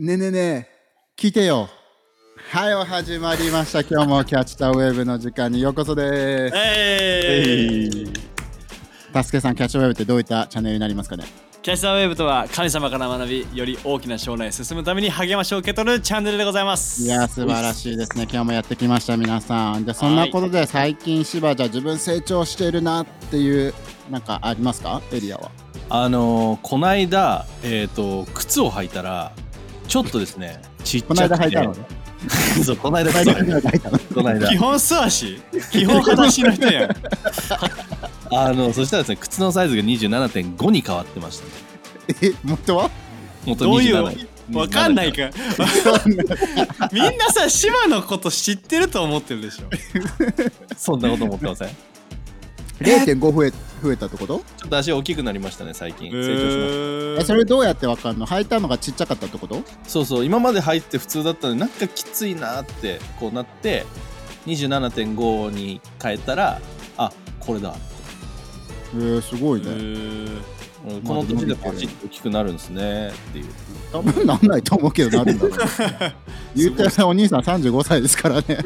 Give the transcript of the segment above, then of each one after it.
ねえねえねえ、聞いてよ。はい、お始まりました。今日もキャッチタウェブの時間にようこそです。えいタスケさん、キャッチタウェブってどういったチャンネルになりますかね？キャッチャーウェーブとは神様から学びより大きな将来へ進むために励ましを受け取るチャンネルでございますいや、素晴らしいですね。今日もやってきました、皆さん。で、そんなことで最近、芝じゃ自分成長しているなっていう、なんかありますか？エリアは。あのー、こないだ、えっ、と、靴を履いたら、ちょっとですね、ちっちゃくて。この間履いたのね。そう、この間この間履いたの。この間基。本素足？基本裸足の人やん あの、そしたらですね、靴のサイズが27.5に変わってましたね。え、元は？元どういう？27わかんないか みんなさ芝のこと知ってると思ってるでしょそんなこと思ってません？ち ?0.5 増え増えたってこと？ょっと足大きくなりましたね、最近。え成長しました。ーえ、それどうやってわかんの？履いたのがちっちゃかったってこと？そうそう、今まで入って普通だったのになんかきついなってこうなって、27.5に変えたら、あ、これだ。えー、すごいね。えーうんこの年でパチッと大きくなるんですねっていう。多分なんないと思うけどなる んだろう言うてお兄さん35歳ですからね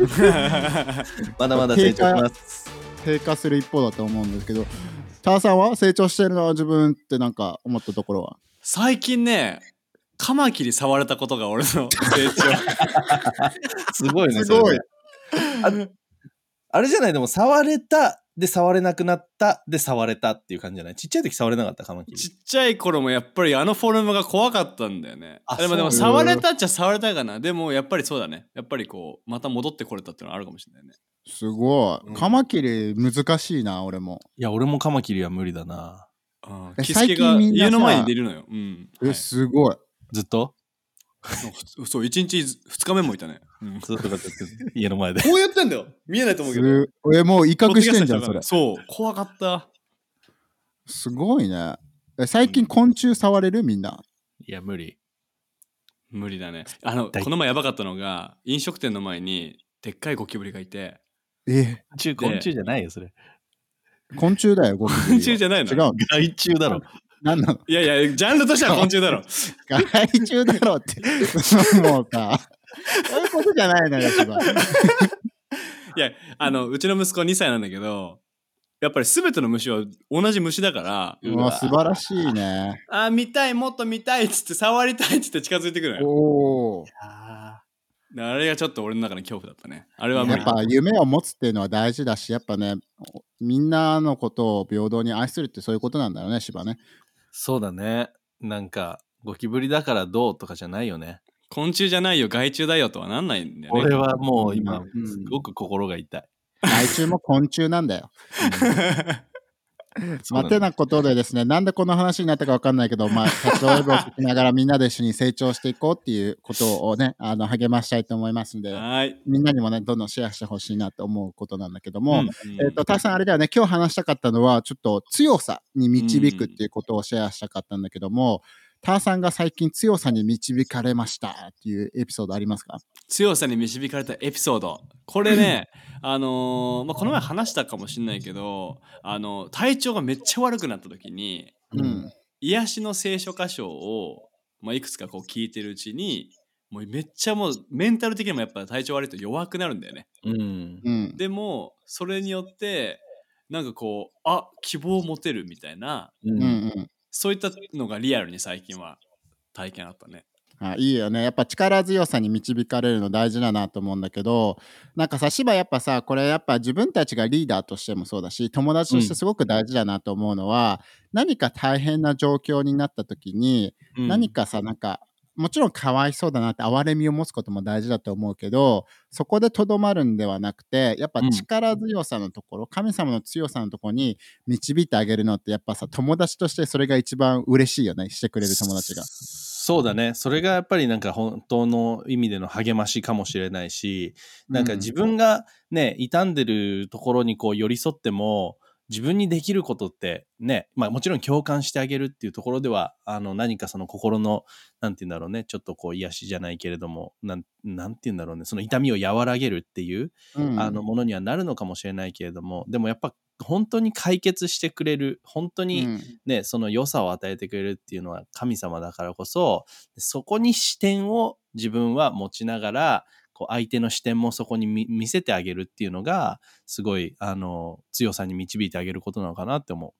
まだまだ成長します。低下する一方だと思うんですけどターさんは成長してるのは自分ってなんか思ったところは？最近ねカマキリ触れたことが俺の 成すごいね。すごい。あれじゃないでも触れたで触れなくなったで触れたっていう感じじゃない？ちっちゃい時触れなかった？カマキリ。長ちっちゃい頃もやっぱりあのフォルムが怖かったんだよね。あでもでも触れたっちゃ触れたかな。でもやっぱりそうだね。やっぱりこうまた戻ってこれたっていうのはあるかもしれないね。すごい、うん。カマキリ難しいな俺も。いや、俺もカマキリは無理だな。うんえキスケが家の前に出るのよ。うん。え、はい。すごい。ずっと？ふそう1日2日目もいたね、うんずっとかって家の前で。こうやってんだよ。見えないと思うけど。すえもう威嚇してんじゃんそれ。そう。怖かった。すごいね。え最近昆虫触れる？みんな。いや、無理。無理だね。あの大この前やばかったのが飲食店の前にでっかいゴキブリがいて。え？昆虫、昆虫じゃないよ、それ。昆虫だよゴキブリは。昆虫じゃないの？違うの。害虫だろ。何なの？いやいやジャンルとしては昆虫だろ。害虫だろって。もうさそういうことじゃないのよ芝い。やあのうちの息子2歳なんだけどやっぱり全ての虫は同じ虫だからううわ素晴らしいね。あー見たいもっと見たいっつって触りたいっつって近づいてくるのよ。おおああれがちょっと俺の中の恐怖だったね。あれは無理。やっぱ夢を持つっていうのは大事だしやっぱねみんなのことを平等に愛するってそういうことなんだよね芝ね。そうだね。なんか、ゴキブリだからどうとかじゃないよね。昆虫じゃないよ害虫だよとはなんないんだよね。俺はもう今う、ん。すごく心が痛い。害虫も昆虫なんだよ。まあてなことでですねなんでこの話になったかわかんないけどまあキャッチウェブを聞きながらみんなで一緒に成長していこうっていうことをね あの励ましたいと思いますんではい。みんなにもねどんどんシェアしてほしいなと思うことなんだけども、うん。えっ、と、タさん、あれだよね、今日話したかったのは、ちょっと強さに導くっていうことをシェアしたかったんだけども、ターさんが最近強さに導かれましたっていうエピソードありますか？強さに導かれたエピソードこれね あのーまあ、この前話したかもしれないけどあの体調がめっちゃ悪くなった時にうん。癒しの聖書箇所を、まあ、いくつかこう聞いてるうちにもうめっちゃもうメンタル的にもやっぱ体調悪いと弱くなるんだよねうん。うん。でもそれによってなんかこうあ希望を持てるみたいなううんうん。そういったのがリアルに最近は体験あったね。あいいよね。やっぱ力強さに導かれるの大事だなと思うんだけど、なんかさ、芝やっぱさ、これやっぱ自分たちがリーダーとしてもそうだし、友達としてすごく大事だなと思うのは、何か大変な状況になった時に、うん。何かさなんかもちろんかわいそうだなって哀れみを持つことも大事だと思うけどそこでとどまるんではなくてやっぱうん力強さのところ、神様の強さのところに導いてあげるのってやっぱさ友達としてそれが一番嬉しいよねしてくれる友達が。そうだね。それがやっぱりなんか本当の意味での励ましかもしれないし、なんか自分がね、傷んでるところにこう寄り添っても、自分にできることってね、まあもちろん共感してあげるっていうところでは、あの何かその心の、なんて言うんだろうね、ちょっとこう癒しじゃないけれども、なんなんて言うんだろうね、その痛みを和らげるっていう、うんあのものにはなるのかもしれないけれども、でもやっぱ本当に解決してくれる本当に、うん。ね、その良さを与えてくれるっていうのは神様だからこそ、そこに視点を自分は持ちながら、こう相手の視点もそこに見見せてあげるっていうのが、すごい、あの、強さに導いてあげることなのかなって思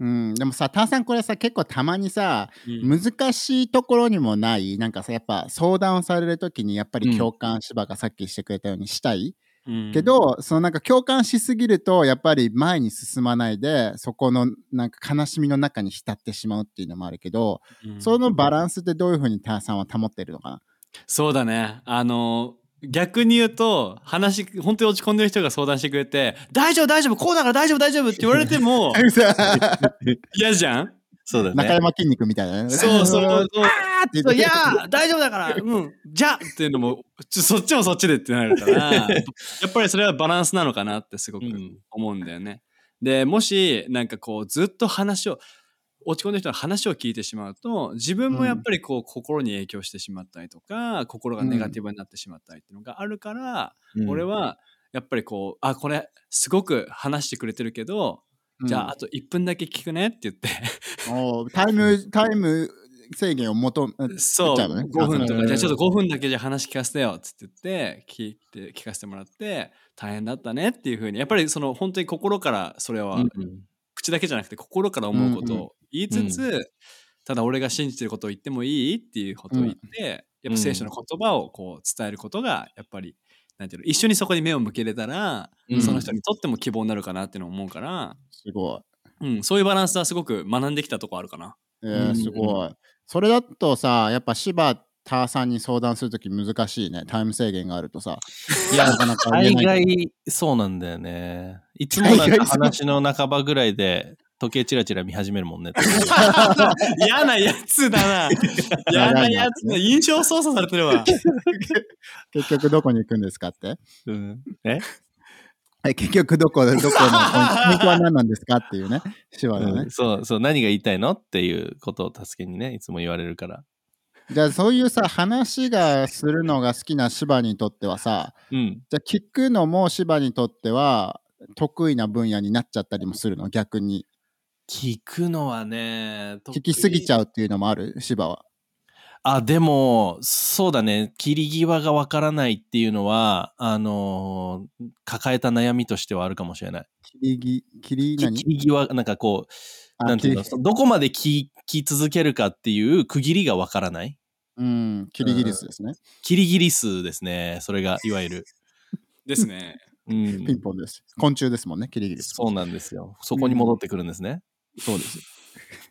う。ん、でもさ、タンさんこれさ、結構たまにさ、うん。難しいところにもない、なんかさ、やっぱ相談をされるときに、やっぱり共感、芝がさっきしてくれたようにしたい。うん。けど、そのなんか共感しすぎると、やっぱり前に進まないで、そこのなんか悲しみの中に浸ってしまうっていうのもあるけど、うん。そのバランスってどういうふうにタンさんは保ってるのかな？そうだね。あの、逆に言うと、話、本当に落ち込んでる人が相談してくれて、大丈夫、大丈夫、こうだから大丈夫、大丈夫って言われても 嫌じゃん？う。そうだ中ね。山筋肉みたいなね。そうそうそう。あーっていやー大丈夫だから、うん、じゃあっていうのも、ちょそっちもそっちでってなるから、やっぱりそれはバランスなのかなってすごくうん思うんだよね。で、もし、なんかこう、ずっと話を、落ち込んでる人の話を聞いてしまうと、自分もやっぱりこう、心に影響してしまったりとか、心がネガティブになってしまったりっていうのがあるから、うん。俺は、やっぱりこう、あ、これ、すごく話してくれてるけど、じゃあ、あと1分だけ聞くねって言って、タイム、タイム制限を求め、そう、ね？5分とか、うんじゃあちょっと5分だけじゃ話聞かせてよっつって言って、聞いて、聞かせてもらって、大変だったねっていうふうに、やっぱりその本当に心からそれは、うん口だけじゃなくて心から思うことうんうを言いつつ、ただ俺が信じてることを言ってもいいっていうことを言って、やっぱ聖書の言葉をこう伝えることが、やっぱり、なんていうの、一緒にそこに目を向けれたら、うんその人にとっても希望になるかなっていうのを思うから、すごうん、そういうバランスはすごく学んできたとこあるかな。い。えー、うんすごい。それだとさ、やっぱ柴田さんに相談するとき難しいね。タイム制限があるとさ。いやなかなか大概そうなんだよね。いつもなんか話の半ばぐらいで時計チラチラ見始めるもんね。嫌なやつだな。嫌なやつだ。印象操作されてるわ。結局どこに行くんですかって？うん、え、はい、結局どこ、どこのポイントは何なんですかっていうね。柴田ねうん。そうそう、何が言いたいの？っていうことを助けにね、いつも言われるから。じゃあそういうさ、話がするのが好きな柴にとってはさ、うん。じゃあ聞くのも柴にとっては得意な分野になっちゃったりもするの？逆に。聞くのはね、聞きすぎちゃう。っていうのもある？柴は。あ、でも、そうだね、切り際がわからないっていうのは、あのー抱えた悩みとしてはあるかもしれない。切りぎ、切り切り際、なんかこう、あなんていうのどこまで聞き続けるかっていう区切りがわからない？うん、キリギリスですね。キリギリスですね。それが、いわゆる。ですね。うんピンポンです。昆虫ですもんね、キリギリス。そうなんですよ。そこに戻ってくるんですね。そうです。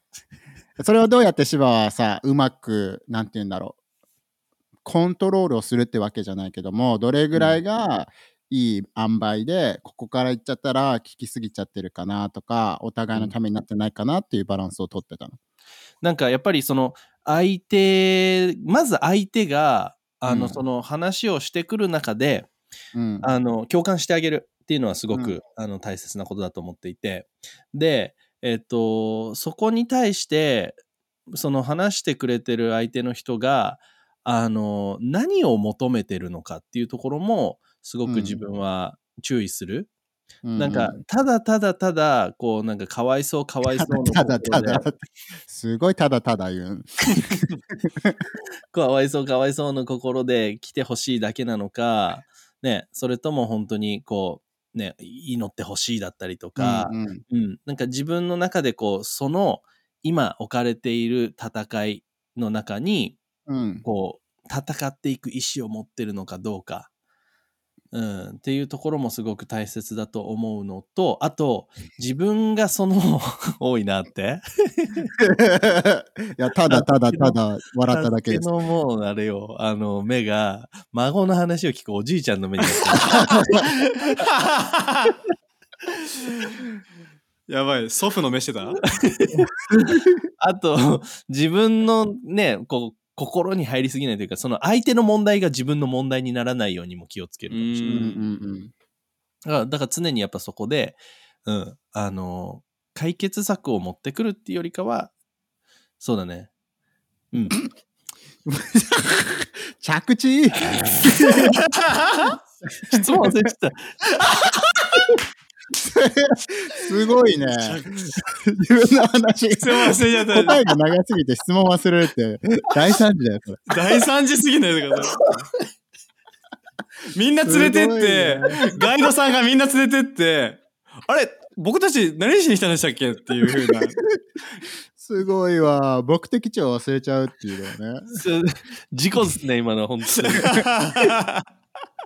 それをどうやって柴はさ、うまく、なんて言うんだろう、コントロールをするってわけじゃないけども、どれぐらいがいい塩梅で、ここから行っちゃったら聞きすぎちゃってるかなとか、お互いのためになってないかなっていうバランスを取ってたの。なんかやっぱりその相手、まず相手が、あの、うんその話をしてくる中で、うん。あの、共感してあげるっていうのはすごく、うんあの、大切なことだと思っていて。で、えっと、そこに対して、その話してくれてる相手の人が、あの、何を求めてるのかっていうところも、すごく自分は注意する。うんなんか、ただただただ、こう、なんか、かわいそう、かわいそうのただただ、すごいただただ言う。かわいそうかわいそうの心で来てほしいだけなのか、ね、それとも本当にこう、ね、祈ってほしいだったりとか、うんうん。うん、なんか自分の中でこう、その今置かれている戦いの中に、うん。こう、戦っていく意志を持ってるのかどうか、うん、っていうところもすごく大切だと思うのと、あと、自分がその、多いなって。いや、ただただただ笑っただけです。のもう、あれよ、あの、目が、孫の話を聞くおじいちゃんの目になってる。やばい、祖父の目してた？あと、自分のね、こう、心に入りすぎないというか、その相手の問題が自分の問題にならないようにも気をつけるかもしれない。うんうんだからだから常にやっぱそこで、うん、あの、解決策を持ってくるっていうよりかは、そうだね。うん。着地？質問忘れてた。すごいね。自分の話。質問忘れちゃった。答えが長すぎて質問忘れるって大惨事だよ、それ。大惨事すぎないでください。みんな連れてって、すごいねガイドさんがみんな連れてって、あれ僕たち何しに来たんでしたっけ？っていう風な。すごいわ。目的地を忘れちゃうっていうのはね。事故ですね、今の、本当に。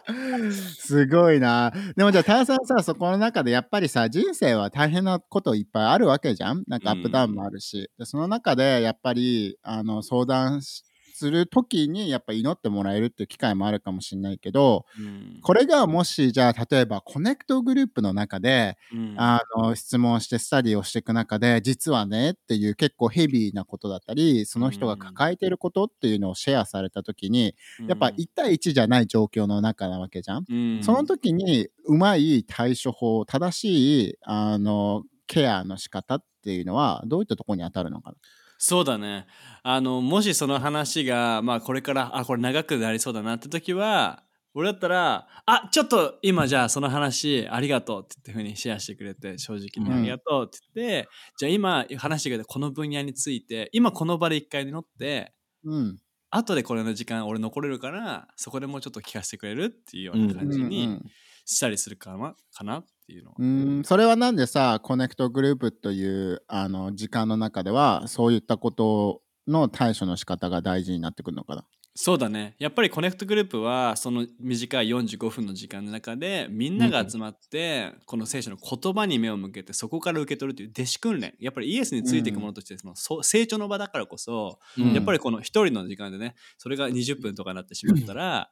すごいな。でもじゃあ、ターさんさ、そこの中でやっぱりさ、人生は大変なこといっぱいあるわけじゃんなんかアップダウンもあるし。でその中で、やっぱり、あの、相談しするときに、やっぱ祈ってもらえるっていう機会もあるかもしれないけど、うん。これがもし、じゃあ、例えば、コネクトグループの中で、うん。あの、質問してスタディをしていく中で、実はねっていう結構ヘビーなことだったり、その人が抱えてることっていうのをシェアされたときに、やっぱ1対1じゃない状況の中なわけじゃん。うん。その時にうまい対処法、正しいあのケアの仕方っていうのはどういったところに当たるのかな？そうだね。あの、もしその話が、まあこれから、あ、これ長くなりそうだなって時は、俺だったら、あ、ちょっと今じゃあその話ありがとうって言ってふうにシェアしてくれて、正直にありがとうって言って、じゃあ今話してくれたこの分野について、今この場で一回乗って、うん。後でこれの時間俺残れるから、そこでもうちょっと聞かせてくれるっていうような感じにうんしたりするかな、かなっていうのは。うん、それはなんでさ、コネクトグループというあの時間の中では、そういったことの対処の仕方が大事になってくるのかな？そうだね。やっぱりコネクトグループはその短い45分の時間の中でみんなが集まってこの聖書の言葉に目を向けてそこから受け取るという弟子訓練。やっぱりイエスについていくものとしてその成長の場だからこそうんやっぱりこの一人の時間でねそれが20分とかになってしまったら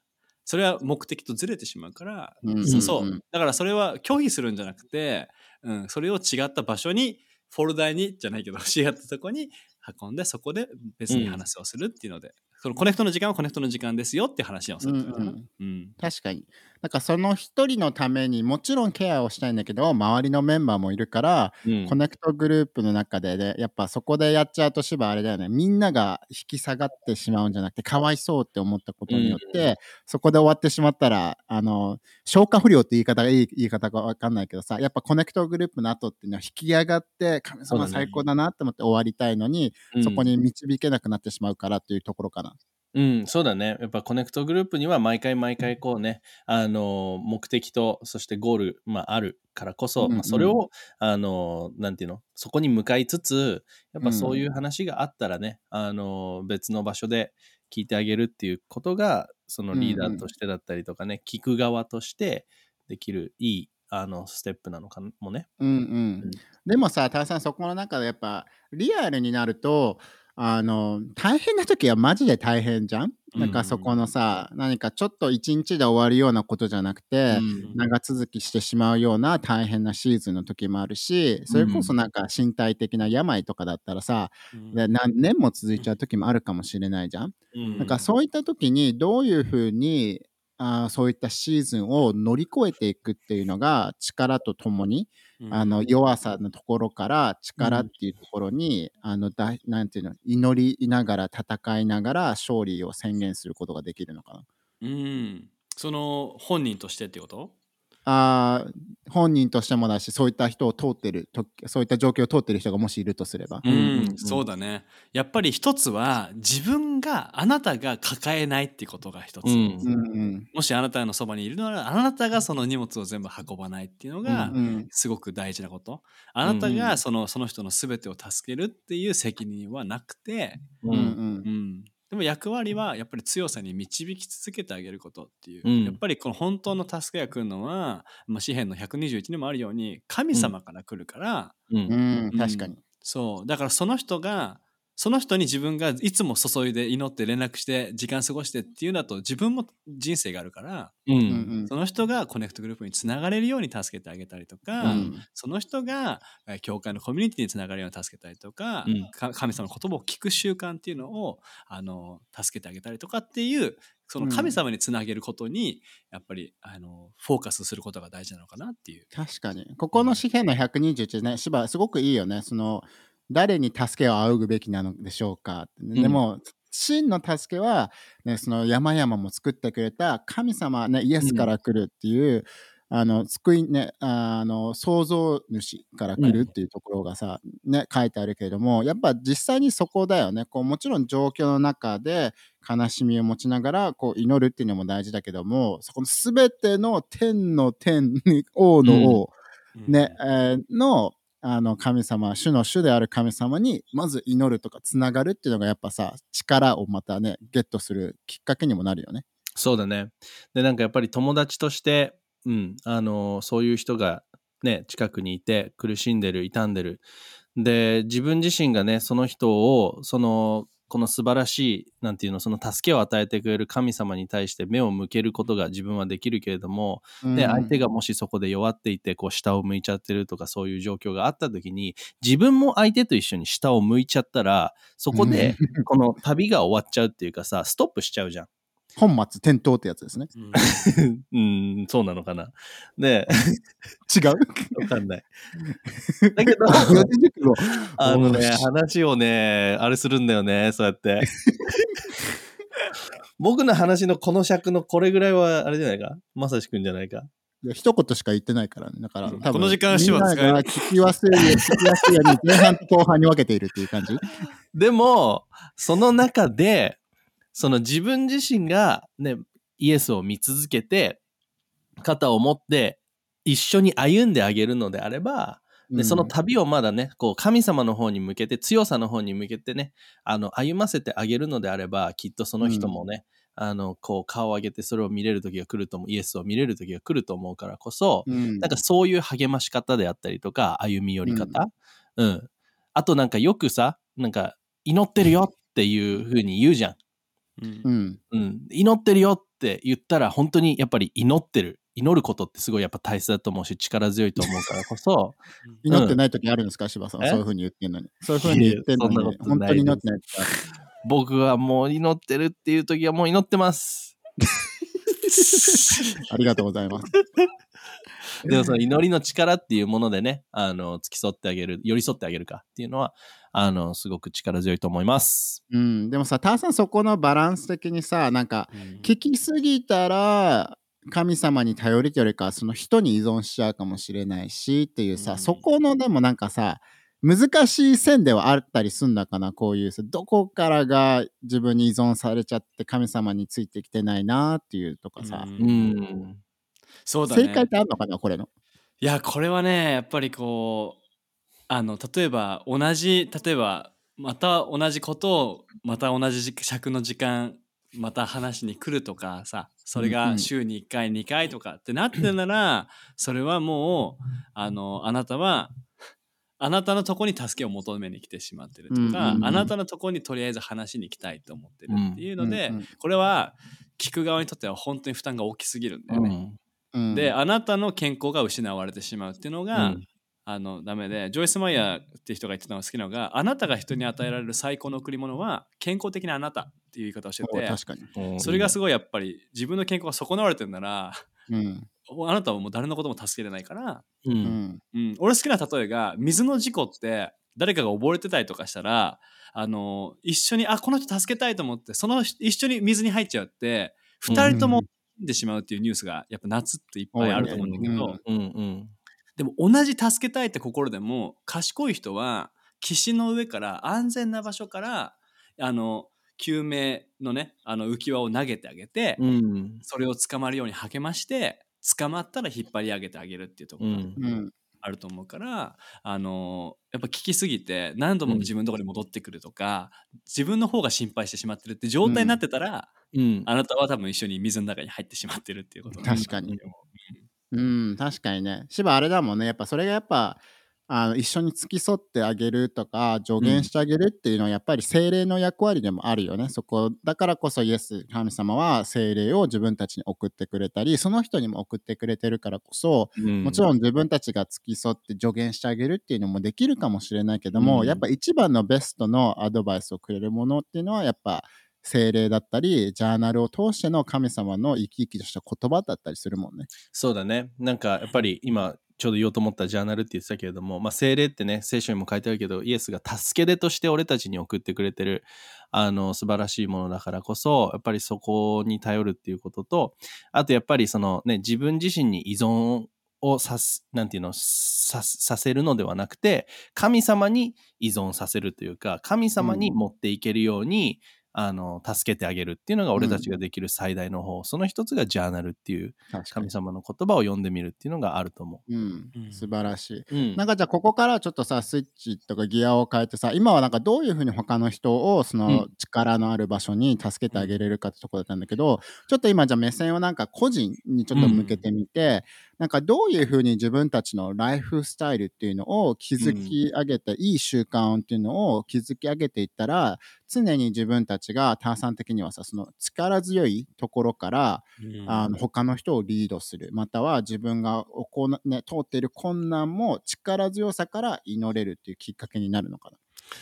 それは目的とずれてしまうからうん。そうそう。うんだからそれは拒否するんじゃなくて、うん、それを違った場所にフォルダにじゃないけど 違ったとこに運んでそこで別に話をするっていうので、そのコネクトの時間はコネクトの時間ですよって話をするってことかな、うん。うん。確かに。なんかその一人のためにもちろんケアをしたいんだけど、周りのメンバーもいるから、うん。コネクトグループの中でね、やっぱそこでやっちゃうと芝あれだよね、みんなが引き下がってしまうんじゃなくて、かわいそうって思ったことによって、そこで終わってしまったら、あの、消化不良って言い方がいい言い方かわかんないけどさ、やっぱコネクトグループの後っていうのは引き上がって、神様最高だなって思って終わりたいのに、うん。そこに導けなくなってしまうからっていうところかな。うん、そうだね。やっぱコネクトグループには毎回毎回こうね、あの、目的と、そしてゴール、まあ、あるからこそ、うんうんまあ、それを、あの、なんていうの、そこに向かいつつ、やっぱそういう話があったらね、あの、別の場所で聞いてあげるっていうことが、そのリーダーとしてだったりとかね、聞く側としてできるいい、あの、ステップなのかもね。うんうん。でもさ、タワさん、そこの中でやっぱ、リアルになると、あの、大変な時はマジで大変じゃん？なんかそこのさ、何かちょっと一日で終わるようなことじゃなくて、うん。長続きしてしまうような大変なシーズンの時もあるし、それこそなんか身体的な病とかだったらさ、うん。で何年も続いちゃう時もあるかもしれないじゃん？うん。なんかそういった時にどういうふうにあーそういったシーズンを乗り越えていくっていうのが力とともに、うんあの弱さのところから力っていうところに、あのだなんていうの祈りながら戦いながら勝利を宣言することができるのかな。うん。その本人としてってこと？あー本人としてもだしそういった人を通ってるとそういった状況を通ってる人がもしいるとすれば。うん、うん。そうだね。やっぱり一つは自分があなたが抱えないっていうことが一つ、うん。うんうん。もしあなたのそばにいるならあなたがその荷物を全部運ばないっていうのがうんすごく大事なこと、あなたがそのその人の全てを助けるっていう責任はなくて、うん。うん。うん、でも役割はやっぱり強さに導き続けてあげることっていう、うん。やっぱりこの本当の助けが来るのは、まあ、詩篇の121にもあるように神様から来るから、うんうん。確かに。そう。だからその人がその人に自分がいつも注いで祈って連絡して時間過ごしてっていうのだと自分も人生があるからううんんその人がコネクトグループにつながれるように助けてあげたりとか、うんその人がえー教会のコミュニティにつながるように助けたりとか、うんか神様の言葉を聞く習慣っていうのをあの助けてあげたりとかっていうその神様につなげることにやっぱりあのフォーカスすることが大事なのかなっていう。確かに。ここの詩篇の121ね、芝すごくいいよね。その、誰に助けを仰ぐべきなのでしょうか？うん。でも、真の助けは、ね、その山々も作ってくれた神様、ね、イエスから来るっていう、あの救いねあの創造主から来るっていうところがさ、ね書いてあるけれどもやっぱ実際にそこだよね。こうもちろん状況の中で悲しみを持ちながらこう祈るっていうのも大事だけどもそこの全ての天の天王の王、ね、えーのあの神様主の主である神様にまず祈るとかつながるっていうのがやっぱさ力をまたねゲットするきっかけにもなるよね。そうだね。で、なんかやっぱり友達として、うん、あの、そういう人がね、近くにいて、苦しんでる、傷んでる。で、自分自身がね、その人を、その、この素晴らしい、なんていうの、その助けを与えてくれる神様に対して目を向けることが自分はできるけれども、で、相手がもしそこで弱っていて、こう、下を向いちゃってるとか、そういう状況があった時に、自分も相手と一緒に下を向いちゃったら、そこで、この旅が終わっちゃうっていうかさ、ストップしちゃうじゃん。本末転倒ってやつですね。うん、そうなのかな。で、違う？わかんない。だけど、あのね、話をね、あれするんだよね、そうやって。僕の話のこの尺のこれぐらいは、あれじゃないか？まさしくんじゃないか？いや一言しか言ってないからね。だから、多分この時間手話使えるみんなが聞きやすいように、聞きやすいように前半と後半に分けているっていう感じ。でも、その中で、その自分自身がね、イエスを見続けて、肩を持って、一緒に歩んであげるのであれば、で、その旅をまだね、こう、神様の方に向けて、強さの方に向けてね、あの、歩ませてあげるのであれば、きっとその人もね、あの、こう、顔を上げてそれを見れる時が来ると思う、イエスを見れる時が来ると思うからこそ、うん、なんかそういう励まし方であったりとか、歩み寄り方？うん。あとなんかよくさ、なんか、祈ってるよっていう風に言うじゃん。うんうん。うん。祈ってるよって言ったら、本当にやっぱり祈ってる。祈ることってすごいやっぱ大切だと思うし、力強いと思うからこそ、祈ってない時あるんですか、柴さん。え？そういうふうに言ってんのに。そういうふうに言ってんのに、本当に祈ってない。僕はもう祈ってるっていう時はもう祈ってます。ありがとうございます。でもその祈りの力っていうものでね、あの、付き添ってあげる、寄り添ってあげるかっていうのは、あの、すごく力強いと思います。うん。でもさ、ターさんそこのバランス的にさ、なんか、聞きすぎたら、神様に頼りというよりかその人に依存しちゃうかもしれないしっていうさ、うんそこのでもなんかさ難しい線ではあったりすんだかなこういうさどこからが自分に依存されちゃって神様についてきてないなっていうとかさ、う。ん。そうだね。正解ってあるのかなこれの？いやこれはねやっぱりこうあの例えば同じ例えばまた同じことをまた同じ尺の時間また話に来るとかさそれが週に1回2回とかってなってるなら それはもうあのあなたはあなたのとこに助けを求めに来てしまってるとか、あなたのとこにとりあえず話しに来たいと思ってるっていうので、これは聞く側にとっては本当に負担が大きすぎるんだよね。うん。であなたの健康が失われてしまうっていうのが、うんあのダメでジョイス・マイヤーって人が言ってたのが好きなのがあなたが人に与えられる最高の贈り物は健康的なあなたっていう言い方をしててそれがすごいやっぱり自分の健康が損なわれてるならうん。あなたはもう誰のことも助けれないから、う。うん。んうん、俺好きな例えが水の事故って誰かが溺れてたりとかしたらあの一緒にあこの人助けたいと思ってその一緒に水に入っちゃって2人とも死んでしまうっていうニュースがやっぱ夏っていっぱいあると思うんだけど、うん。うん。でも同じ助けたいって心でも賢い人は岸の上から安全な場所からあの救命のねあの浮き輪を投げてあげて、うん。それを捕まるように励まして捕まったら引っ張り上げてあげるっていうところがうん。うんあると思うから、あのやっぱ聞きすぎて何度も自分のところに戻ってくるとか、自分の方が心配してしまってるって状態になってたら、うん。あなたは多分一緒に水の中に入ってしまってるっていうこと確かにうんうん、確かにね。芝あれだもんね。やっぱそれがやっぱあの一緒に付き添ってあげるとか助言してあげるっていうのはやっぱり精霊の役割でもあるよね。そこだからこそイエス神様は精霊を自分たちに送ってくれたりその人にも送ってくれてるからこそもちろん自分たちが付き添って助言してあげるっていうのもできるかもしれないけども、うんやっぱ一番のベストのアドバイスをくれるものっていうのはやっぱ精霊だったりジャーナルを通しての神様の生き生きとした言葉だったりするもんね。そうだね。なんかやっぱり今ちょうど言おうと思ったジャーナルって言ってたけれども、まあ、精霊ってね、聖書にも書いてあるけど、イエスが助け出として俺たちに送ってくれてる、あの、素晴らしいものだからこそ、やっぱりそこに頼るっていうことと、あとやっぱりそのね、自分自身に依存をさす、なんていうの、ささせるのではなくて、神様に依存させるというか、神様に持っていけるように、あの、助けてあげるっていうのが俺たちができる最大の方、その一つがジャーナルっていう神様の言葉を読んでみるっていうのがあると思う。うん、素晴らしい。う。うん、なんかじゃあここからちょっとさスイッチとかギアを変えてさ今はなんかどういうふうに他の人をその力のある場所に助けてあげれるかってとこだったん。だけどちょっと今じゃあ目線をなんか個人にちょっと向けてみて、なんかどういうふうに自分たちのライフスタイルっていうのを築き上げて、いい習慣っていうのを築き上げていったら常に自分たちがターさん的にはさその力強いところからあの他の人をリードする。または自分が行、ね、通っている困難も力強さから祈れるっていうきっかけになるのかな。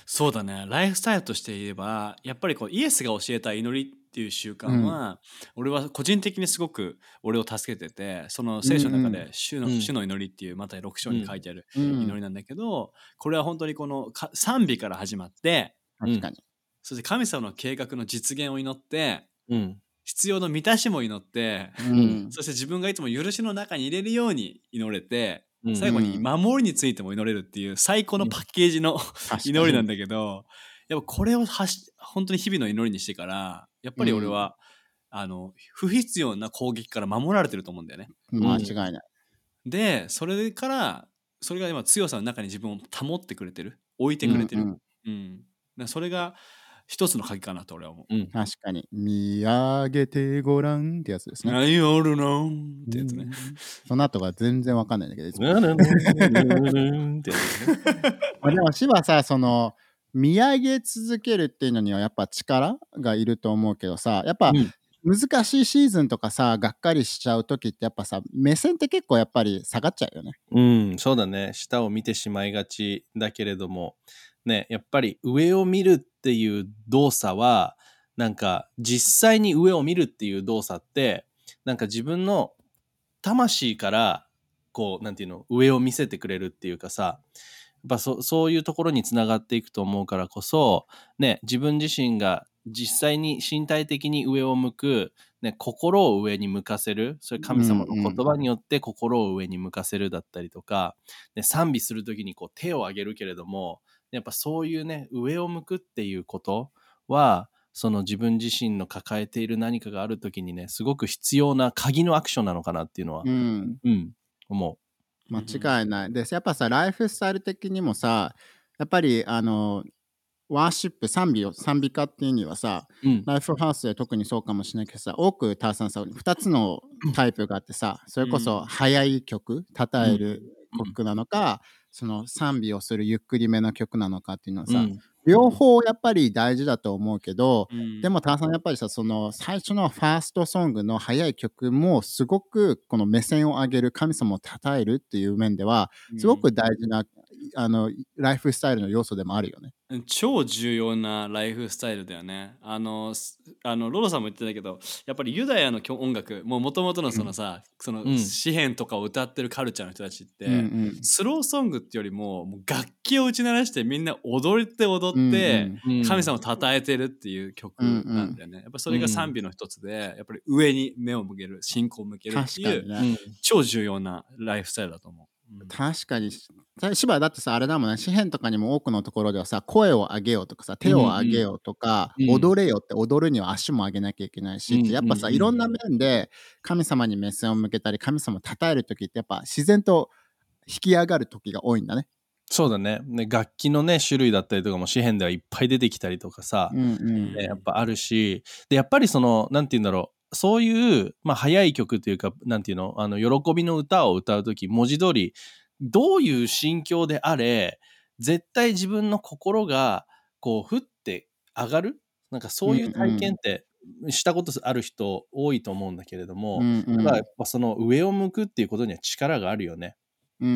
そうだね。ライフスタイルとして言えばやっぱりこうイエスが教えた祈りっていう習慣は、俺は個人的にすごく俺を助けててその聖書の中で主の,、うん。主の祈りっていうまた6章に書いてあるうん。祈りなんだけど、これは本当にこのか賛美から始まって確かに。そして神様の計画の実現を祈ってうん。必要の満たしも祈って、うん。そして自分がいつも許しの中に入れるように祈れてうん最後に守りについても祈れるっていう最高のパッケージの確かに。祈りなんだけどやっぱこれをはし本当に日々の祈りにしてからやっぱり俺は、あの不必要な攻撃から守られてると思うんだよね。間違いない。でそれからそれが今強さの中に自分を保ってくれてる。置いてくれてる、ううん。んだからそれが一つの鍵かなと俺は思う。うん。確かに。見上げてごらんってやつですね。何おるのってやつね。その後が全然わかんないんだけどでも。芝さその見上げ続けるっていうのにはやっぱ力がいると思うけどさやっぱうん難しいシーズンとかさがっかりしちゃう時ってやっぱさ目線って結構やっぱり下がっちゃうよね。うん、そうだね。下を見てしまいがちだけれども、ね、やっぱり上を見るっていう動作は、なんか実際に上を見るっていう動作って、なんか自分の魂から、こう、なんていうの、上を見せてくれるっていうかさ、ぱそそういうところにつながっていくと思うからこそ、ね、自分自身が実際に身体的に上を向く、ね、心を上に向かせる、それ神様の言葉によって心を上に向かせるだったりとか、ね、賛美するときにこう手を挙げるけれども、やっぱそういうね、上を向くっていうことは、その自分自身の抱えている何かがあるときにね、すごく必要な鍵のアクションなのかなっていうのは、うん、うん、思間違いない。でやっぱさライフスタイル的にもさやっぱりあのワーシップ賛美を賛美歌っていうにはさう。うん。ライフハウスで特にそうかもしれないけどさ多くターさんさ2つのタイプがあってさそれこそ速い曲称える曲なのか、その賛美をするゆっくりめの曲なのかっていうのはさ、うん。両方やっぱり大事だと思うけど、うん。でもターさんやっぱりさその最初のファーストソングの速い曲もすごくこの目線を上げる神様を称えるっていう面ではすごく大事な、あのライフスタイルの要素でもあるよね。うん超重要なライフスタイルだよね。あの、すあのロロさんも言ってたけど、やっぱりユダヤの音楽、もう元々のそのさ、そのうん詩篇とかを歌ってるカルチャーの人たちって、うんうんスローソングってよりももう楽器を打ち鳴らしてみんな踊って踊って、うんうん神様を称えてるっていう曲なんだよね。やっぱそれが賛美の一つで、やっぱり上に目を向ける、信仰を向けるっていうね。超重要なライフスタイルだと思う。うん。確かに。芝だってさあれだもんね。詩篇とかにも多くのところではさ声を上げようとかさ手を上げようとか、うん。踊れよって踊るには足も上げなきゃいけないし、うんやっぱさ、うんいろんな面で神様に目線を向けたり神様を称える時ってやっぱ自然と引き上がる時が多いんだね。そうだね。ね。楽器のね、種類だったりとかも詩篇ではいっぱい出てきたりとかさ、うんうん。ねやっぱあるし、で、やっぱりその、なんて言うんだろう、そういう、まあ、早い曲というか、なんていうの、あの、喜びの歌を歌うとき、文字通り、どういう心境であれ、絶対自分の心が、こう、ふって上がる？なんかそういう体験って、したことある人多いと思うんだけれども、うんうん。やっぱその上を向くっていうことには力があるよね。うん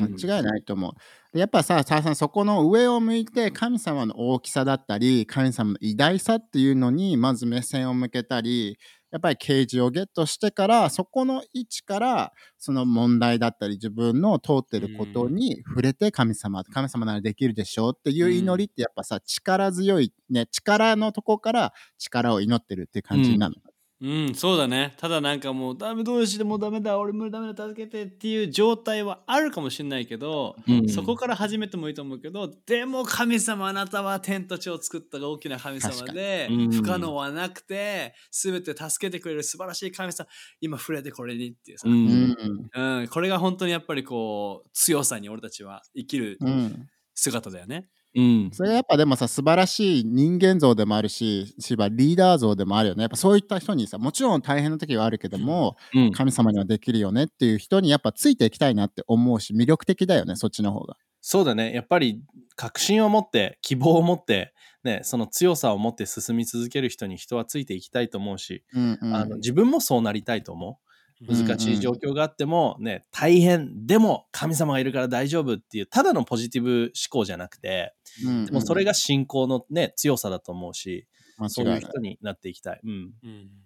うん、間違いないと思う。でやっぱさ、ささん、そこの上を向いて神様の大きさだったり、神様の偉大さっていうのにまず目線を向けたり、やっぱり啓示をゲットしてから、そこの位置から、その問題だったり、自分の通ってることに触れて神様、神様ならできるでしょうっていう祈りってやっぱさ、力強い、ね、力のとこから力を祈ってるっていう感じになるの。うん、そうだね。ただなんかもう、ダメどうしてもうダメだ、俺もうダメだ、助けてっていう状態はあるかもしれないけど、うんそこから始めてもいいと思うけど、でも神様、あなたは天と地を作った大きな神様でうん、不可能はなくて、すべて助けてくれる素晴らしい神様、今触れてこれにっていうさ、ううんん。うん、これが本当にやっぱりこう、強さに俺たちは生きるうん。姿だよね。うん。それやっぱでもさ素晴らしい人間像でもあるしリーダー像でもあるよねやっぱそういった人にさもちろん大変な時はあるけどもうん神様にはできるよねっていう人にやっぱついていきたいなって思うし魅力的だよねそっちの方がそうだね。やっぱり確信を持って、希望を持って、ね、その強さを持って進み続ける人に人はついていきたいと思うし、うんうんあの自分もそうなりたいと思う。うん難しい状況があっても、ね、大変でも神様がいるから大丈夫っていうただのポジティブ思考じゃなくてうんでもそれが信仰の、ね、強さだと思うし間そういう人になっていきたい。うん。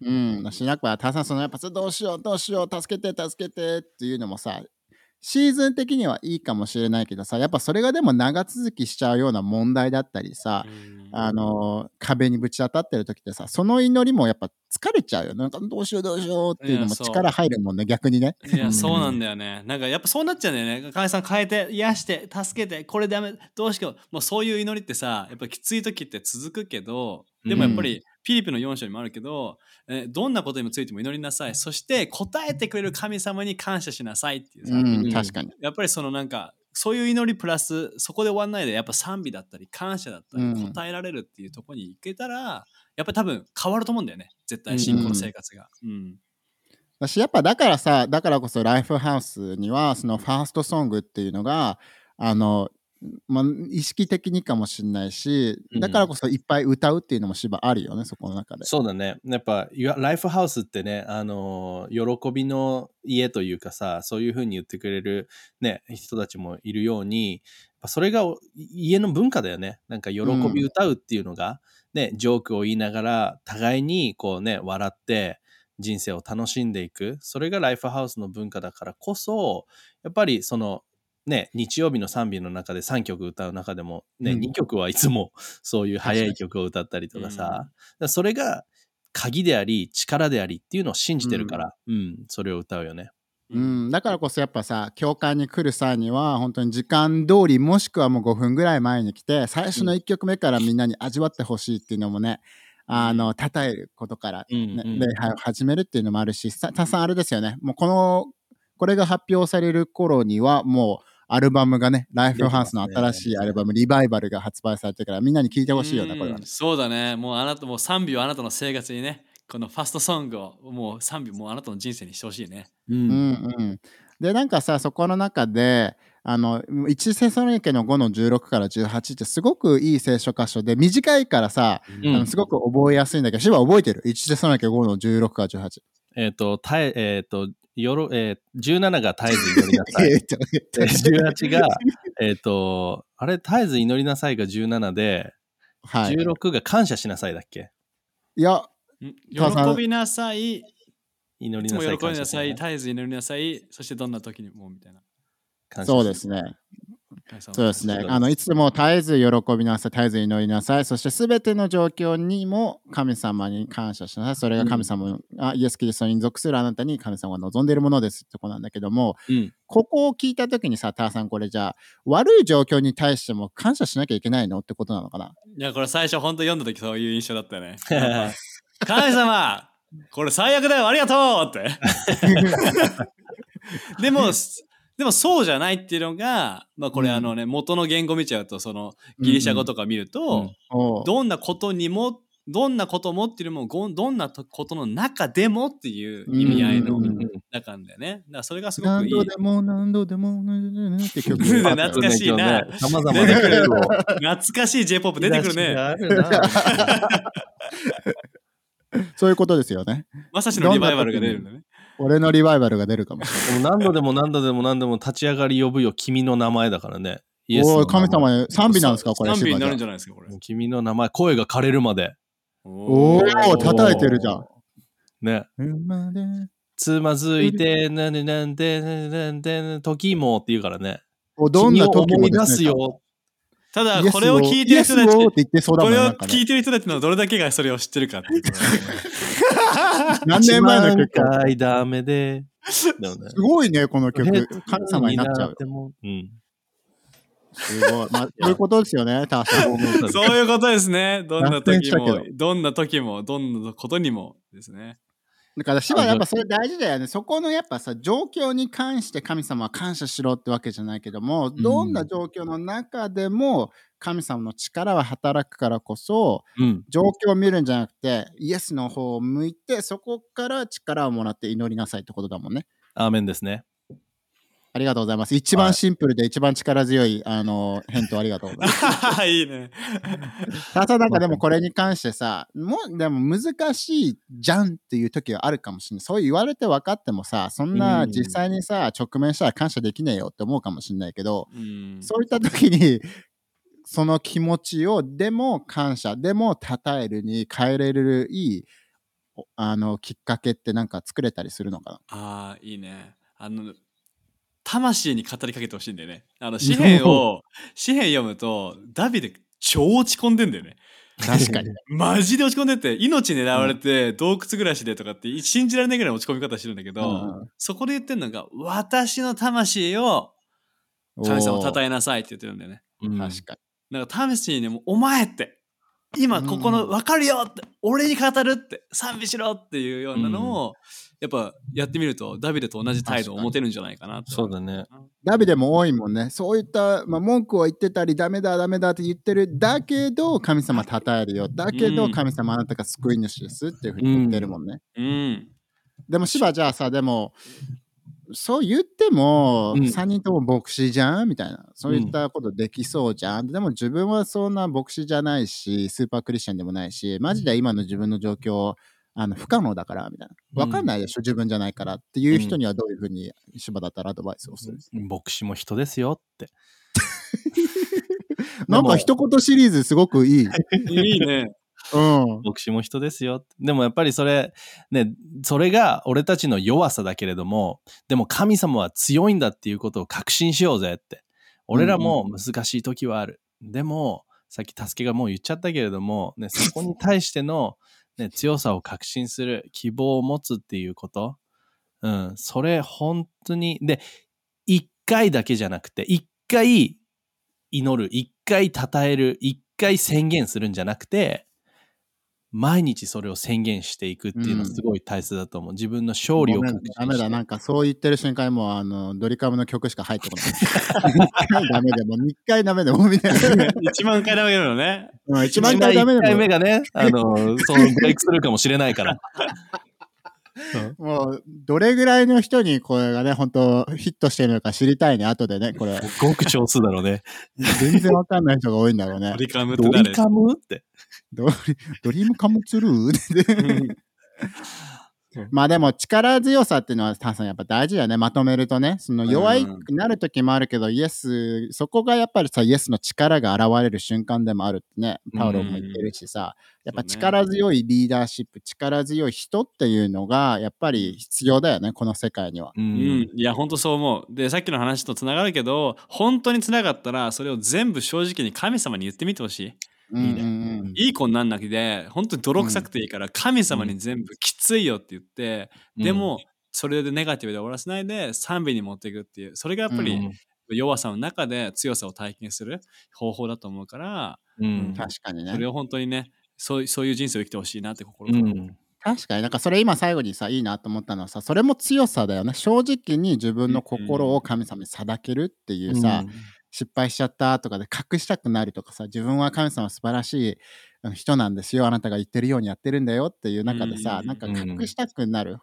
うん。うん、しなくは、たさん、そのやっぱどうしよう、どうしよう、助けて、助けてっていうのもさ、シーズン的にはいいかもしれないけどさ、やっぱそれがでも長続きしちゃうような問題だったりさ、あの壁にぶち当たってる時ってさ、その祈りもやっぱ疲れちゃうよ。なんかどうしよう、どうしようっていうのも力入るもんね、逆にね。いや、そうなんだよね。なんかやっぱそうなっちゃうんだよね。神さん変えて、癒して、助けて、これダメ、どうしよう。もうそういう祈りってさ、やっぱきつい時って続くけど、でもやっぱり、フィリピンの4章にもあるけど、えどんなことにもついても祈りなさい。そして答えてくれる神様に感謝しなさいっていうさ、うん、確かに。やっぱりそのなんか、そういう祈りプラス、そこで終わんないで、やっぱ賛美だったり、感謝だったり、うん答えられるっていうところに行けたら、やっぱり多分変わると思うんだよね。絶対、信仰の生活が。うん。私やっぱだからさ、だからこそライフハウスには、そのファーストソングっていうのが、あの、まあ、意識的にかもしれないし、だからこそいっぱい歌うっていうのも芝あるよね、そこの中で。そうだね。やっぱ、いやライフハウスってね、あのー喜びの家というかさ、そういうふうに言ってくれる、ね、人たちもいるように、それがお家の文化だよね。なんか喜び歌うっていうのが、ね、ジョークを言いながら、互いにこうね、笑って、人生を楽しんでいく。それがライフハウスの文化だからこそ、やっぱりその、ね、日曜日の賛美の中で3曲歌う中でも、ね、うん。2曲はいつも そういう速い曲を歌ったりとかさ、だからそれが鍵であり力でありっていうのを信じてるから、うん。それを歌うよね。うん、だからこそやっぱさ教会に来る際には本当に時間通りもしくはもう5分ぐらい前に来て最初の1曲目からみんなに味わってほしいっていうのもねあの称えることから、ねうんうん。礼拝を始めるっていうのもあるしさたくさんあれですよね。もうこのこれが発表される頃にはもうアルバムがねライフハウスの新しいアルバム、リバイバルが発売されてからみんなに聞いてほしいよねこれはねうんそうだね。もうあなたもう賛美をあなたの生活にね、このファストソングをもう賛美もうあなたの人生にしてほしいね。うんうんうん、でなんかさそこの中であの1セソロニケの5の16から18ってすごくいい聖書箇所で短いからさ、うんあのすごく覚えやすいんだけど、シは覚えてる ?1 セソロニケ5の16から18。えっ、と、たえ、えっ、と、よろ、えー、17が絶えず祈りなさい。えーっとえっとで18が、えっ、と、あれ、絶えず祈りなさいが17で、はい。16が感謝しなさいだっけ？いや、喜びなさい、祈りなさい。喜びなさい、感謝し絶えず祈りなさい、そしてどんな時にもみたいな。そうですね。そうですねあのいつも絶えず喜びなさい、絶えず祈りなさい。そしてすべての状況にも神様に感謝しなさい。それが神様、あイエス・キリストに属するあなたに神様が望んでいるものですってとこなんだけども、うんここを聞いたときにさ、ターさん、これじゃあ、悪い状況に対しても感謝しなきゃいけないのってことなのかな？いや、これ最初本当読んだ時そういう印象だったよね。神様これ最悪だよありがとうって。でも、でもそうじゃないっていうのが、まあこれうんあのね、元の言語見ちゃうと、そのギリシャ語とか見ると、うんどんなことにも、どんなこともっていうよりも、ごどんなことの中でもっていう意味合いのうんうん中なんだよね。だからそれがすごくいい何度。でも何度でもって曲 懐かしいなさまざま出てくるな懐かしい J-POP 出てくるね。そういうことですよね。まさしのリバイバルが出るんだね。俺のリバイバルが出るかもしれない。でも何度でも何度でも何度も立ち上がり呼ぶよ、君の名前だからね。イエスのお神様へ賛美なんですかこれ。賛美になるんじじゃないですか、これ。君の名前、声が枯れるまで。おー叩いてるじゃん。ね。つまずいて、なんでなんで、なんで、時もって言うからね。おどんな時君を思い出もですねすよ。ただこれを聞いてる人たちイエスをって言ってそうだこれをもんなんかね聞いてる人たちのどれだけがそれを知ってるかっていう何年前の1万曲か。回ダメで。すごいね、この曲。神様になっちゃう。すごい。まあ、そういうことですよね、ターさん。そういうことですね。どんな時もどんな時も、どんなことにもですね。だから、芝やっぱそれ大事だよね。そこのやっぱさ、状況に関して神様は感謝しろってわけじゃないけども、どんな状況の中でも神様の力は働くからこそ、うん。状況を見るんじゃなくて、イエスの方を向いて、そこから力をもらって祈りなさいってことだもんね。アーメンですね。ありがとうございます。一番シンプルで一番力強い、あの返答ありがとうございます。いいね。ただなんかでもこれに関してさ、もうでも難しいじゃんっていう時はあるかもしれない。そう言われて分かってもさ、そんなうん実際にさ、直面したら感謝できねえよって思うかもしれないけど、うんそういった時に、その気持ちを、でも感謝、でも称えるに変えれるいい、おあの、きっかけってなんか作れたりするのかな？ああ、いいね。あの、魂に語りかけてほしいんだよね。あの、詩篇を、詩篇読むと、ダビデ超落ち込んでんだよね。確かに。マジで落ち込んでて、命狙われて洞窟暮らしでとかって信じられないぐらいの落ち込み方してるんだけど、うんそこで言ってるのが、私の魂を神様を称えなさいって言ってるんだよね。うん確かなんか魂にも、お前って、今ここの分かるよって、俺に語るって、賛美しろっていうようなのを、やっぱやってみると、ダビデと同じ態度を持てるんじゃないかなと。そうだね。ダビデも多いもんね。そういった、まあ、文句を言ってたり、ダメだ、ダメだって言ってる。だけど、神様称えるよ。だけど、うん神様あなたが救い主ですっていうふうに言ってるもんね。うん。でも、芝じゃあさ、でも、そう言っても、うん3人とも牧師じゃんみたいな。そういったことできそうじゃん。でも自分はそんな牧師じゃないし、スーパークリスチャンでもないし、マジで今の自分の状況、あの不可能だから、みたいな。わかんないでしょ、自分じゃないからっていう人にはどういうふうに芝だったらアドバイスをする、牧師も人ですよって。なんか一言シリーズすごくいい。いいね。うん。牧師も人ですよ。でもやっぱりそれ、ね、それが俺たちの弱さだけれども、でも神様は強いんだっていうことを確信しようぜって。俺らも難しい時はある。でも、さっき助けがもう言っちゃったけれども、ね、そこに対しての、ね、強さを確信する、希望を持つっていうこと。うん、それ本当に、で、一回だけじゃなくて、一回祈る、一回称える、一回宣言するんじゃなくて、毎日それを宣言していくっていうのはすごい大切だと思う。自分の勝利を確信してダメだ、なんかそう言ってる瞬間にもうあのドリカムの曲しか入ってこない。1回ダメでも、2回ダメでも、みたいな。1万回ダメなのね。うん一番回ダメ1回でも、目がね、あの、そのブレイクするかもしれないから。もうどれぐらいの人にこれがね、本当ヒットしてるのか知りたいね、後でね、これ。ごく少数だろうね。全然わかんない人が多いんだろうねド。リカムってド誰リカム？って。ドリームカムツルー？まあでも力強さっていうのはタンさんやっぱ大事だよね。まとめるとね。その弱いくなる時もあるけど、イエスそこがやっぱりさイエスの力が現れる瞬間でもあるってね。パウロも言ってるしさ、やっぱ力強いリーダーシップ力強い人っていうのがやっぱり必要だよねこの世界には。う。うん。ん、いや本当そう思う。でさっきの話とつながるけど本当につながったらそれを全部正直に神様に言ってみてほしい。うんいいねうんうん。いい子になんなくて本当に泥臭くていいから神様に全部きついよって言って、でもそれでネガティブで終わらせないで賛美に持っていくっていうそれがやっぱりうん弱さの中で強さを体験する方法だと思うからうん。確かにね。それを本当にねそうそういう人生を生きてほしいなって心から。思う、うん。確かに。なんかそれ今最後にさいいなと思ったのはさそれも強さだよね。正直に自分の心を神様にさだけるっていうさ、失敗しちゃったとかで隠したくなるとかさ自分は神様素晴らしい人なんですよあなたが言ってるようにやってるんだよっていう中でさ、うんなんか隠したくなる、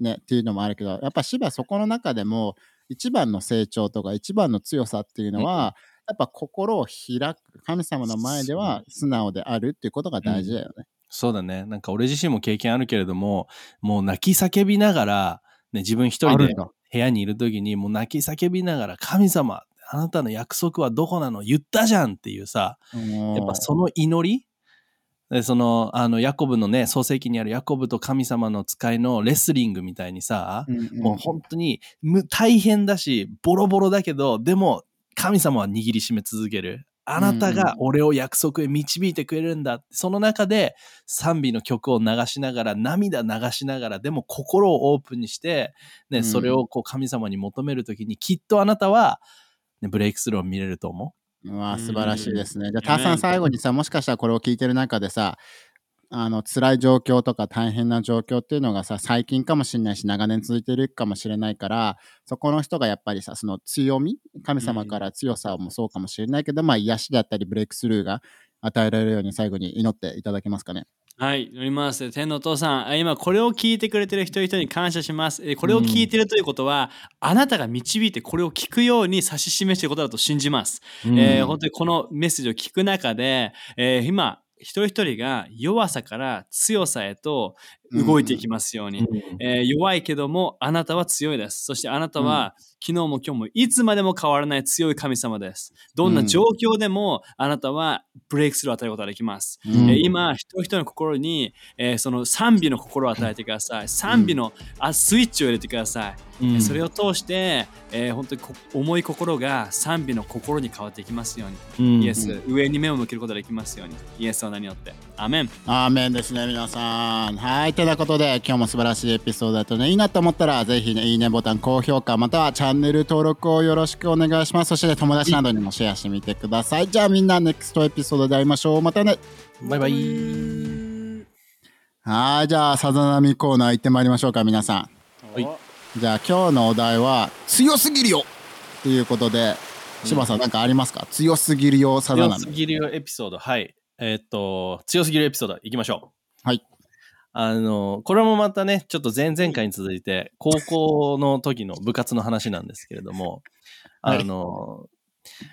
ね、っていうのもあるけどやっぱ芝そこの中でも一番の成長とか一番の強さっていうのは、やっぱ心を開く神様の前では素直であるっていうことが大事だよね。そうだね。なんか俺自身も経験あるけれども、もう泣き叫びながら、ね、自分一人で部屋にいる時にもう泣き叫びながら、神様、あなたの約束はどこなの？言ったじゃんっていうさ、やっぱその祈り？でその、あの、ヤコブのね、創世記にあるヤコブと神様の使いのレスリングみたいにさ、うんうん。もう本当にむ大変だし、ボロボロだけど、でも神様は握りしめ続ける。あなたが俺を約束へ導いてくれるんだ。その中で賛美の曲を流しながら、涙流しながら、でも心をオープンにして、ね、うん。それをこう神様に求めるときに、きっとあなたは、ね、ブレイクスルーを見れると思う？わ素晴らしいですね。じゃあ、うんターさん最後にさ、もしかしたらこれを聞いてる中でさ、あの辛い状況とか大変な状況っていうのがさ最近かもしれないし長年続いてるかもしれないからそこの人がやっぱりさその強み神様から強さもそうかもしれないけど、まあ癒しだったりブレイクスルーが与えられるように最後に祈っていただけますかね？はい、乗ります。天のお父さん、あ今これを聞いてくれてる一人一人に感謝します。えこれを聞いてるということは、あなたが導いてこれを聞くように指し示していることだと信じます。う。えー本当にこのメッセージを聞く中で、えー今、一人一人が弱さから強さへと動いていきますように。うんえー弱いけどもあなたは強いです。そしてあなたは、昨日も今日もいつまでも変わらない強い神様です。どんな状況でもあなたはブレイクスルーを与えることができます。うんえー今、一人一人の心に、えーその賛美の心を与えてください。賛美の、あスイッチを入れてください。うんそれを通して、えー本当にこ重い心が賛美の心に変わっていきますように。うんイエス、上に目を向けることができますように。イエスの名によって。アーメン。アーメンですね、皆さん。はい。ということで、今日も素晴らしいエピソードだったね、いいなと思ったら、ぜひね、いいねボタン、高評価、またはチャンネル登録をよろしくお願いします。そして、ね、友達などにもシェアしてみてください。じゃあ、みんな、ネクストエピソードで会いましょう。またね。バイバイ。はい。じゃあ、さざ波コーナー行ってまいりましょうか、皆さはいん。じゃあ、今日のお題は、強すぎるよということで、柴さん、なんかありますか？強すぎるよ、さざ強す波。ぎるよエピソード。はい。えーっと、強すぎるエピソード、いきましょう。はい。あの、これもまたね、ちょっと前々回に続いて、高校の時の部活の話なんですけれども、はいあの、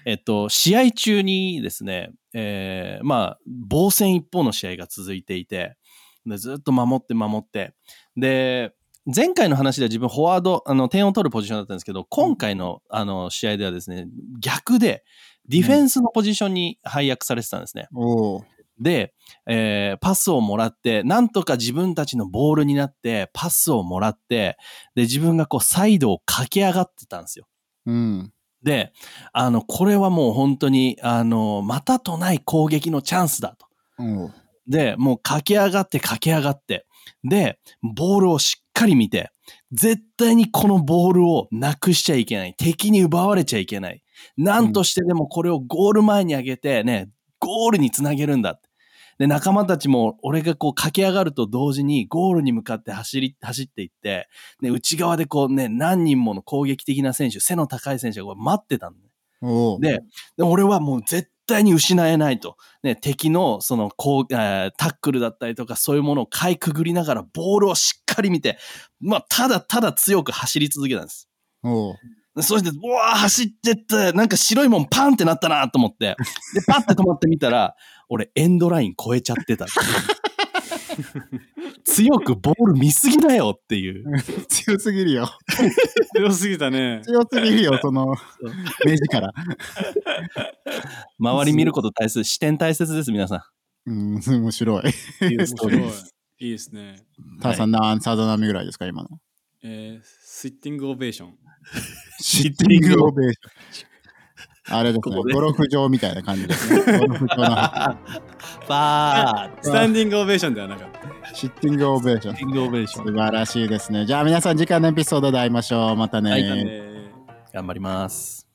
えっと、試合中にですね、えーまあ、防戦一方の試合が続いていて、でずっと守って守って、で、前回の話では自分フォワード、あの、点を取るポジションだったんですけど、今回のあの試合ではですね、逆で、ディフェンスのポジションに配役されてたんですね。おお。で、えーパスをもらって、なんとか自分たちのボールになって、パスをもらって、で、自分がこう、サイドを駆け上がってたんですよ。うん。で、あの、これはもう本当に、あの、またとない攻撃のチャンスだと。おうで、もう駆け上がって駆け上がって、で、ボールをしっかり見て、絶対にこのボールをなくしちゃいけない。敵に奪われちゃいけない。なんとしてでもこれをゴール前に上げてね、ゴールにつなげるんだって。で、仲間たちも俺がこう駆け上がると同時にゴールに向かって走り、走っていって、ね、内側でこうね、何人もの攻撃的な選手、背の高い選手が待ってたんで、で俺はもう絶対に失えないと。ね、敵のそのこう、えータックルだったりとかそういうものをかいくぐりながらボールをしっかり見て、まあ、ただただ強く走り続けたんです。そして、うわー走ってって、なんか白いもんパンってなったなと思って、で、パッて止まってみたら、俺エンドライン超えちゃってた。強くボール見すぎだよっていう。強すぎるよ。強すぎたね。強すぎるよ、その、目力。周り見ること大切、視点大切です、皆さうん、面白い。いうストーリーです。いいですね。ターさん、何サザナミぐらいですか、今の？えー、スイッティングオベーション。シッティングオベーション。あれですね、ゴルフ場みたいな感じですね。ゴルフ場のバースタンディングオベーションではなかった。シッティングオベーション。キングオベーション素。晴らしいですね。じゃあ皆さん次回のエピソードで会いましょう。またね。頑張ります。